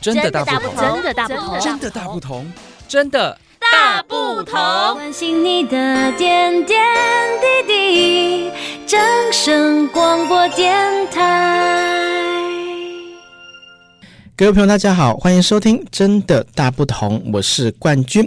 真的大不同，真的大不同，真的大不同，真的大不同。关心你的点点滴滴，掌声广播电台。各位朋友，大家好，欢迎收听《真的大不同》，我是冠军。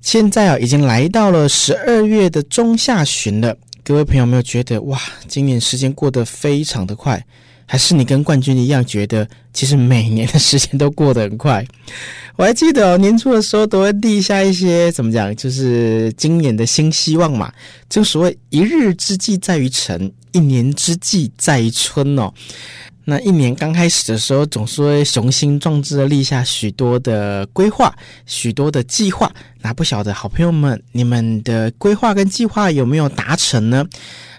现在啊，已经来到了十二月的中下旬了。各位朋友，有没有觉得哇，今年时间过得非常的快？还是你跟冠军一样觉得，其实每年的时间都过得很快？我还记得哦，年初的时候都会立下一些怎么讲，就是今年的新希望嘛。正所谓一日之计在于晨，一年之计在于春哦。那一年刚开始的时候，总是会雄心壮志的立下许多的规划、许多的计划。那不晓得好朋友们，你们的规划跟计划有没有达成呢？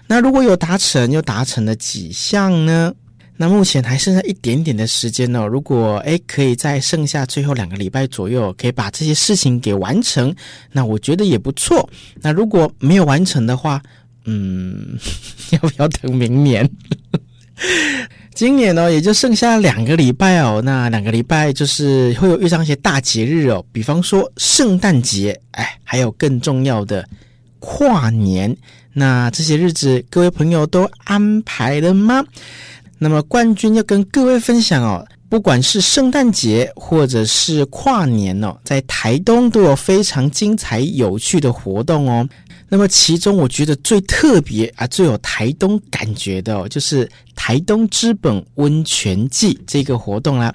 那如果有达成，又达成了几项呢？那目前还剩下一点点的时间哦。如果诶可以在剩下最后两个礼拜左右，可以把这些事情给完成，那我觉得也不错。那如果没有完成的话，嗯，要不要等明年？今年呢，也就剩下两个礼拜哦。那两个礼拜就是会有遇上一些大节日哦，比方说圣诞节，哎，还有更重要的跨年。那这些日子，各位朋友都安排了吗？那么冠军要跟各位分享哦，不管是圣诞节或者是跨年哦，在台东都有非常精彩有趣的活动哦。那么其中我觉得最特别啊，最有台东感觉的，就是台东知本温泉季这个活动啦。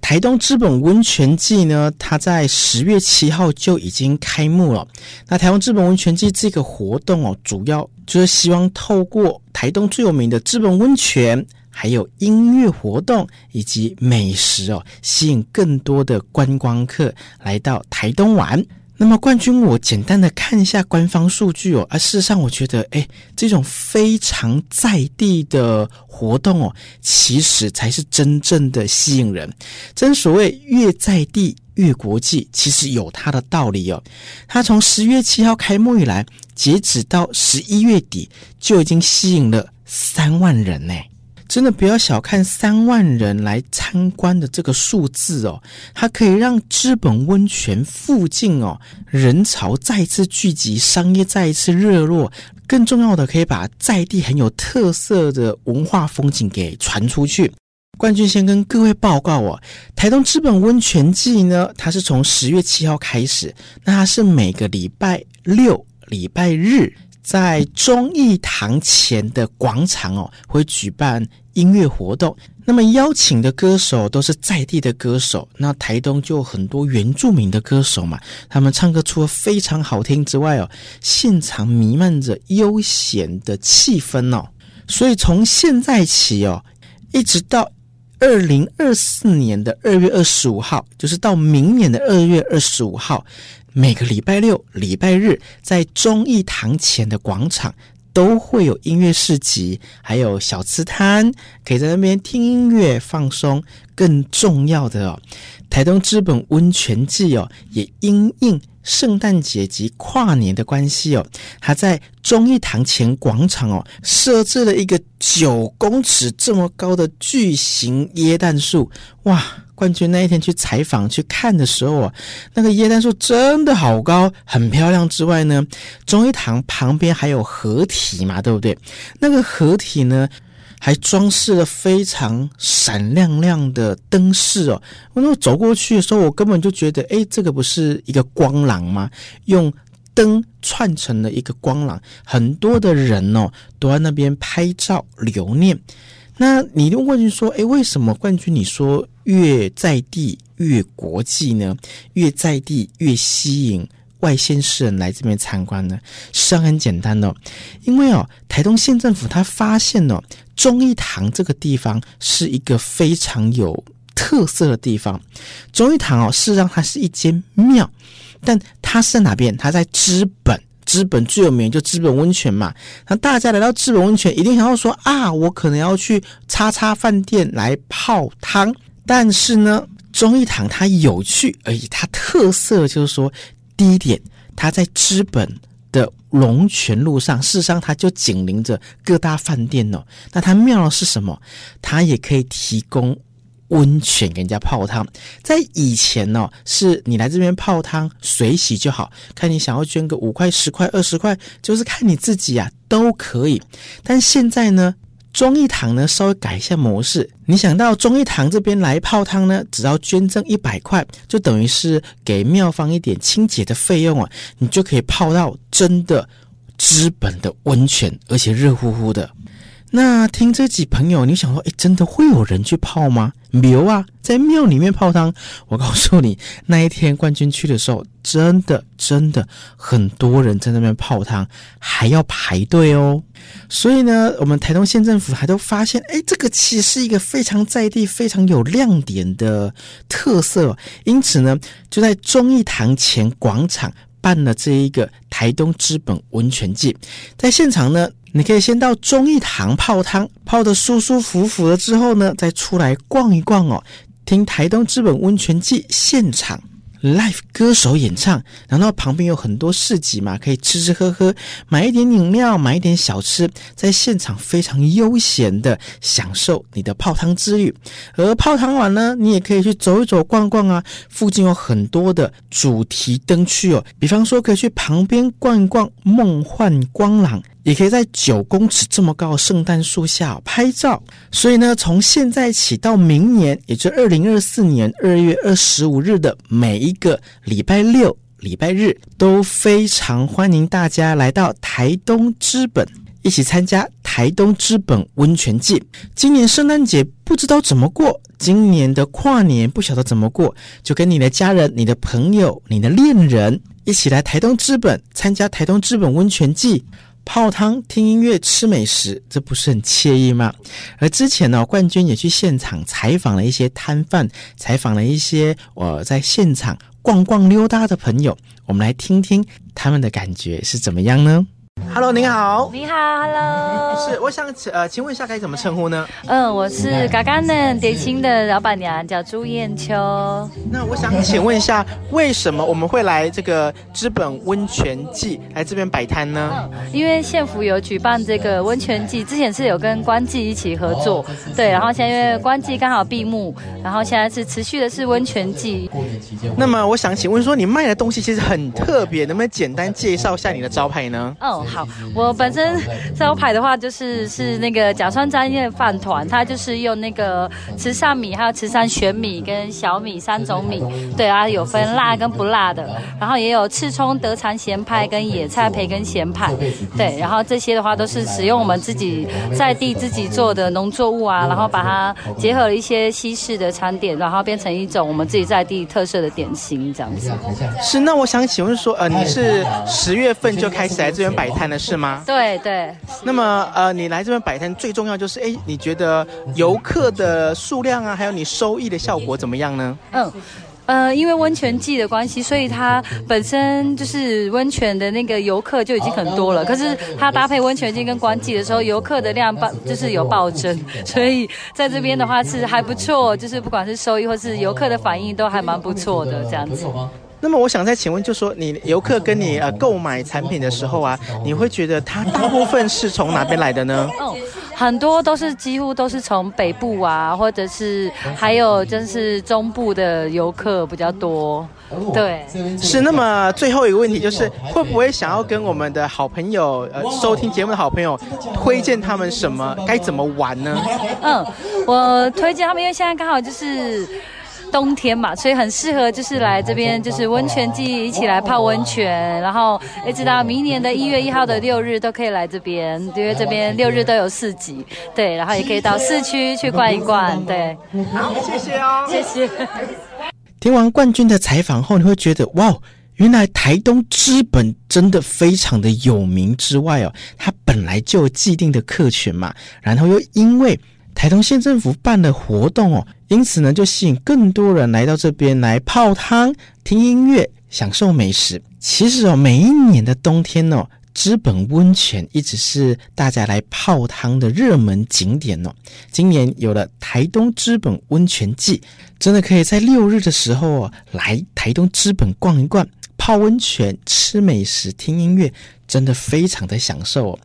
台东知本温泉季呢，它在十月七号就已经开幕了。那台东知本温泉季这个活动哦，主要就是希望透过台东最有名的资本温泉，还有音乐活动以及美食哦，吸引更多的观光客来到台东玩。那么冠军，我简单的看一下官方数据哦，而事实上我觉得，诶，这种非常在地的活动哦，其实才是真正的吸引人。正所谓越在地越国际，其实有它的道理哦。它从十月七号开幕以来，截止到十一月底，就已经吸引了三万人呢。真的不要小看三万人来参观的这个数字哦，它可以让资本温泉附近哦人潮再次聚集，商业再一次热络，更重要的可以把在地很有特色的文化风景给传出去。冠军先跟各位报告哦，台东资本温泉季呢，它是从十月七号开始，那它是每个礼拜六、礼拜日在忠义堂前的广场哦会举办。音乐活动，那么邀请的歌手都是在地的歌手。那台东就很多原住民的歌手嘛，他们唱歌除了非常好听之外哦，现场弥漫着悠闲的气氛哦。所以从现在起哦，一直到二零二四年的二月二十五号，就是到明年的二月二十五号，每个礼拜六、礼拜日，在忠义堂前的广场。都会有音乐市集，还有小吃摊，可以在那边听音乐放松。更重要的哦，台东知本温泉季哦，也因应圣诞节及跨年的关系哦，它在忠义堂前广场哦，设置了一个九公尺这么高的巨型椰蛋树，哇！冠军那一天去采访去看的时候啊，那个耶诞树真的好高，很漂亮。之外呢，中医堂旁边还有合体嘛，对不对？那个合体呢，还装饰了非常闪亮亮的灯饰哦。我那走过去的时候，我根本就觉得，诶，这个不是一个光廊吗？用灯串成了一个光廊，很多的人哦都在那边拍照留念。那你就问说，诶，为什么冠军你说越在地越国际呢？越在地越吸引外县市人来这边参观呢？实际上很简单的哦，因为哦，台东县政府他发现哦，忠义堂这个地方是一个非常有特色的地方。忠义堂哦，事实上它是一间庙，但它是在哪边？它在资本。资本最有名就资本温泉嘛，那大家来到资本温泉，一定想要说啊，我可能要去叉叉饭店来泡汤。但是呢，忠义堂它有趣而已，它特色就是说，第一点，它在资本的龙泉路上，事实上它就紧邻着各大饭店哦。那它妙的是什么？它也可以提供温泉给人家泡汤。在以前呢、哦，是你来这边泡汤水洗就好，看你想要捐个五块、十块、二十块，就是看你自己啊，都可以。但现在呢，忠义堂呢稍微改一下模式，你想到忠义堂这边来泡汤呢，只要捐赠一百块，就等于是给庙方一点清洁的费用啊，你就可以泡到真的资本的温泉，而且热乎乎的。那听这集朋友，你想说，诶，真的会有人去泡吗？牛啊，在庙里面泡汤。我告诉你，那一天冠军去的时候，真的真的很多人在那边泡汤，还要排队哦。所以呢，我们台东县政府还都发现，诶，这个其实是一个非常在地、非常有亮点的特色。因此呢，就在忠义堂前广场办了这一个台东知本温泉季，在现场呢。你可以先到忠义堂泡汤，泡得舒舒服服了之后呢，再出来逛一逛哦，听台东资本温泉季现场。Live 歌手演唱，然后旁边有很多市集嘛，可以吃吃喝喝，买一点饮料，买一点小吃，在现场非常悠闲的享受你的泡汤之旅。而泡汤完呢，你也可以去走一走、逛逛啊，附近有很多的主题灯区哦，比方说可以去旁边逛一逛梦幻光廊。也可以在九公尺这么高的圣诞树下拍照，所以呢，从现在起到明年，也就二零二四年二月二十五日的每一个礼拜六、礼拜日，都非常欢迎大家来到台东之本，一起参加台东之本温泉季。今年圣诞节不知道怎么过，今年的跨年不晓得怎么过，就跟你的家人、你的朋友、你的恋人一起来台东之本参加台东之本温泉季。泡汤、听音乐、吃美食，这不是很惬意吗？而之前呢，冠军也去现场采访了一些摊贩，采访了一些我在现场逛逛溜达的朋友，我们来听听他们的感觉是怎么样呢？Hello，您好。你好，Hello。是，我想请呃，请问一下该怎么称呼呢？嗯，我是嘎嘎嫩点心的老板娘，叫朱艳秋。那我想请问一下，为什么我们会来这个资本温泉季来这边摆摊呢？嗯，因为县府有举办这个温泉季，之前是有跟关记一起合作，对，然后现在因为关记刚好闭幕，然后现在是持续的是温泉季。那么我想请问说，你卖的东西其实很特别，能不能简单介绍一下你的招牌呢？嗯。好，我本身招牌的话就是是那个甲酸粘液饭团，它就是用那个慈善米、还有慈善玄米跟小米三种米，对啊，有分辣跟不辣的，然后也有赤葱德禅咸派跟野菜培根咸派，对，然后这些的话都是使用我们自己在地自己做的农作物啊，然后把它结合了一些西式的餐点，然后变成一种我们自己在地特色的点心这样子。是，那我想请问说，呃，你是十月份就开始来这边摆摊的是吗？对对。那么呃，你来这边摆摊最重要就是，哎，你觉得游客的数量啊，还有你收益的效果怎么样呢？嗯，呃，因为温泉季的关系，所以它本身就是温泉的那个游客就已经很多了。可是它搭配温泉季跟观季的时候，游客的量暴就是有暴增，所以在这边的话是还不错，就是不管是收益或是游客的反应都还蛮不错的这样子。那么我想再请问，就说你游客跟你呃购买产品的时候啊，你会觉得他大部分是从哪边来的呢？哦，很多都是几乎都是从北部啊，或者是还有就是中部的游客比较多。对，是。那么最后一个问题就是，会不会想要跟我们的好朋友呃收听节目的好朋友推荐他们什么？该怎么玩呢？嗯，我推荐他们，因为现在刚好就是。冬天嘛，所以很适合就是来这边，就是温泉季，一起来泡温泉，然后一直到明年的一月一号的六日都可以来这边，因为这边六日都有市集，对，然后也可以到市区去逛一逛，对。好，谢谢哦，谢谢。听完冠军的采访后，你会觉得哇，原来台东知本真的非常的有名之外哦，它本来就有既定的客群嘛，然后又因为。台东县政府办的活动哦，因此呢，就吸引更多人来到这边来泡汤、听音乐、享受美食。其实哦，每一年的冬天哦，资本温泉一直是大家来泡汤的热门景点哦。今年有了台东资本温泉季，真的可以在六日的时候哦，来台东资本逛一逛。泡温泉、吃美食、听音乐，真的非常的享受哦。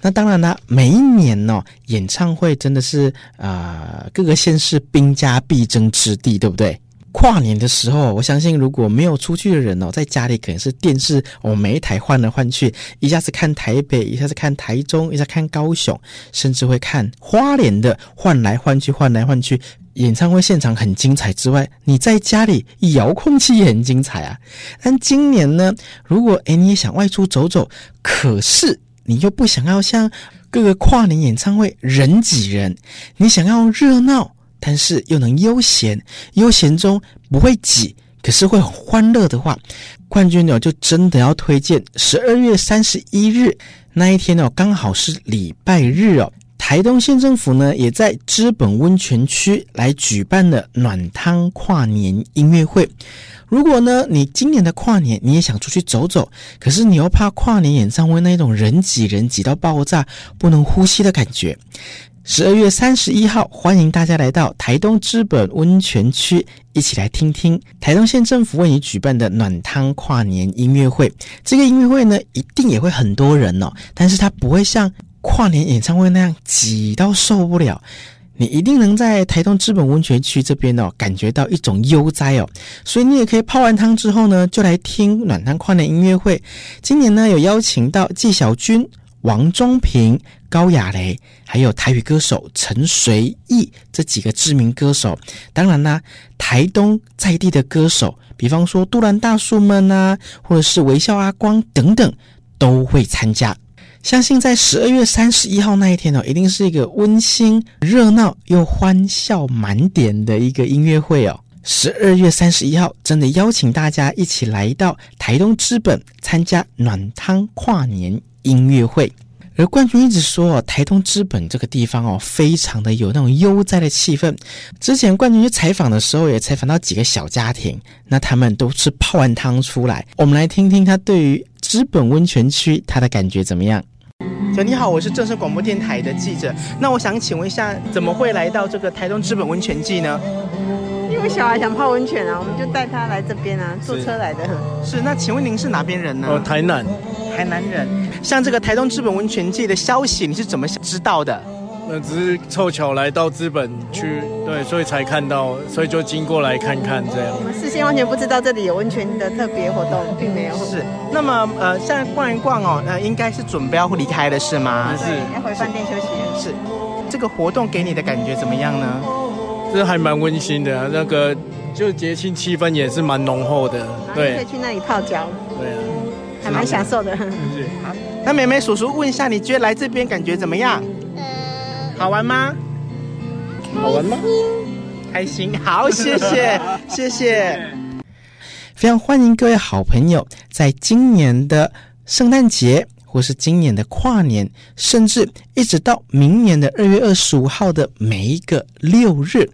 那当然啦，每一年呢，演唱会真的是啊、各个县市兵家必争之地，对不对？跨年的时候，我相信如果没有出去的人哦，在家里可能是电视哦，每一台换来换去，一下子看台北，一下子看台中，一下看高雄，甚至会看花莲的换来换去，换来换去。演唱会现场很精彩之外，你在家里遥控器也很精彩啊。但今年呢，如果诶你也想外出走走，可是你又不想要像各个跨年演唱会人挤人，你想要热闹。但是又能悠闲，悠闲中不会挤，可是会很欢乐的话，冠军呢就真的要推荐十二月三十一日那一天哦，刚好是礼拜日哦。台东县政府呢也在知本温泉区来举办了暖汤跨年音乐会。如果呢你今年的跨年你也想出去走走，可是你又怕跨年演唱会那种人挤人挤到爆炸，不能呼吸的感觉。十二月三十一号，欢迎大家来到台东知本温泉区，一起来听听台东县政府为你举办的暖汤跨年音乐会。这个音乐会呢，一定也会很多人哦，但是它不会像跨年演唱会那样挤到受不了。你一定能在台东资本温泉区这边哦，感觉到一种悠哉哦。所以你也可以泡完汤之后呢，就来听暖汤跨年音乐会。今年呢，有邀请到纪晓君。王中平、高雅蕾，还有台语歌手陈随意这几个知名歌手，当然啦，台东在地的歌手，比方说杜兰大叔们啊，或者是微笑阿光等等，都会参加。相信在十二月三十一号那一天哦，一定是一个温馨、热闹又欢笑满点的一个音乐会哦。十二月三十一号，真的邀请大家一起来到台东资本参加暖汤跨年音乐会，而冠军一直说哦，台东资本这个地方哦，非常的有那种悠哉的气氛。之前冠军去采访的时候，也采访到几个小家庭，那他们都是泡完汤出来。我们来听听他对于资本温泉区他的感觉怎么样？就你好，我是正声广播电台的记者。那我想请问一下，怎么会来到这个台东知本温泉季呢？因为小孩想泡温泉啊，我们就带他来这边啊，坐车来的。是，那请问您是哪边人呢？哦，台南。台南人，像这个台东知本温泉季的消息，你是怎么知道的？那只是凑巧来到资本区，对，所以才看到，所以就经过来看看这样。我们事先完全不知道这里有温泉的特别活动，并没有。是，那么呃，现在逛一逛哦，呃，应该是准备要离开了是吗？是，要回饭店休息。是，这个活动给你的感觉怎么样呢？这还蛮温馨的啊，那个就节庆气氛也是蛮浓厚的。对，可以去那里泡脚。对啊。还蛮享受的，好。那妹妹叔叔问一下，你觉得来这边感觉怎么样？呃，好玩吗？好玩吗？开心。好，谢谢，谢谢。非常欢迎各位好朋友，在今年的圣诞节，或是今年的跨年，甚至一直到明年的二月二十五号的每一个六日，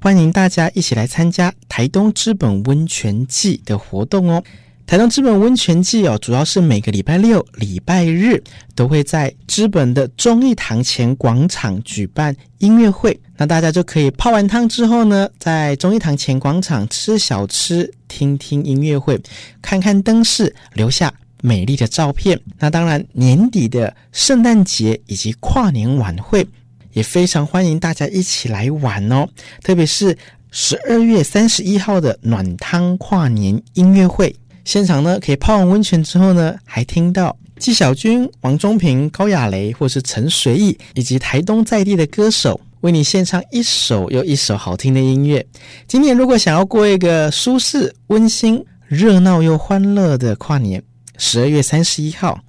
欢迎大家一起来参加台东知本温泉季的活动哦。台东知本温泉季哦，主要是每个礼拜六、礼拜日都会在知本的忠义堂前广场举办音乐会。那大家就可以泡完汤之后呢，在忠义堂前广场吃小吃、听听音乐会、看看灯饰，留下美丽的照片。那当然，年底的圣诞节以及跨年晚会也非常欢迎大家一起来玩哦。特别是十二月三十一号的暖汤跨年音乐会。现场呢，可以泡完温泉之后呢，还听到纪晓君、王中平、高雅蕾，或是陈随意，以及台东在地的歌手为你献唱一首又一首好听的音乐。今年如果想要过一个舒适、温馨、热闹又欢乐的跨年，十二月三十一号，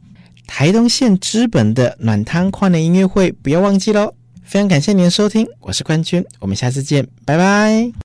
台东县资本的暖汤跨年音乐会，不要忘记喽！非常感谢您的收听，我是冠军，我们下次见，拜拜。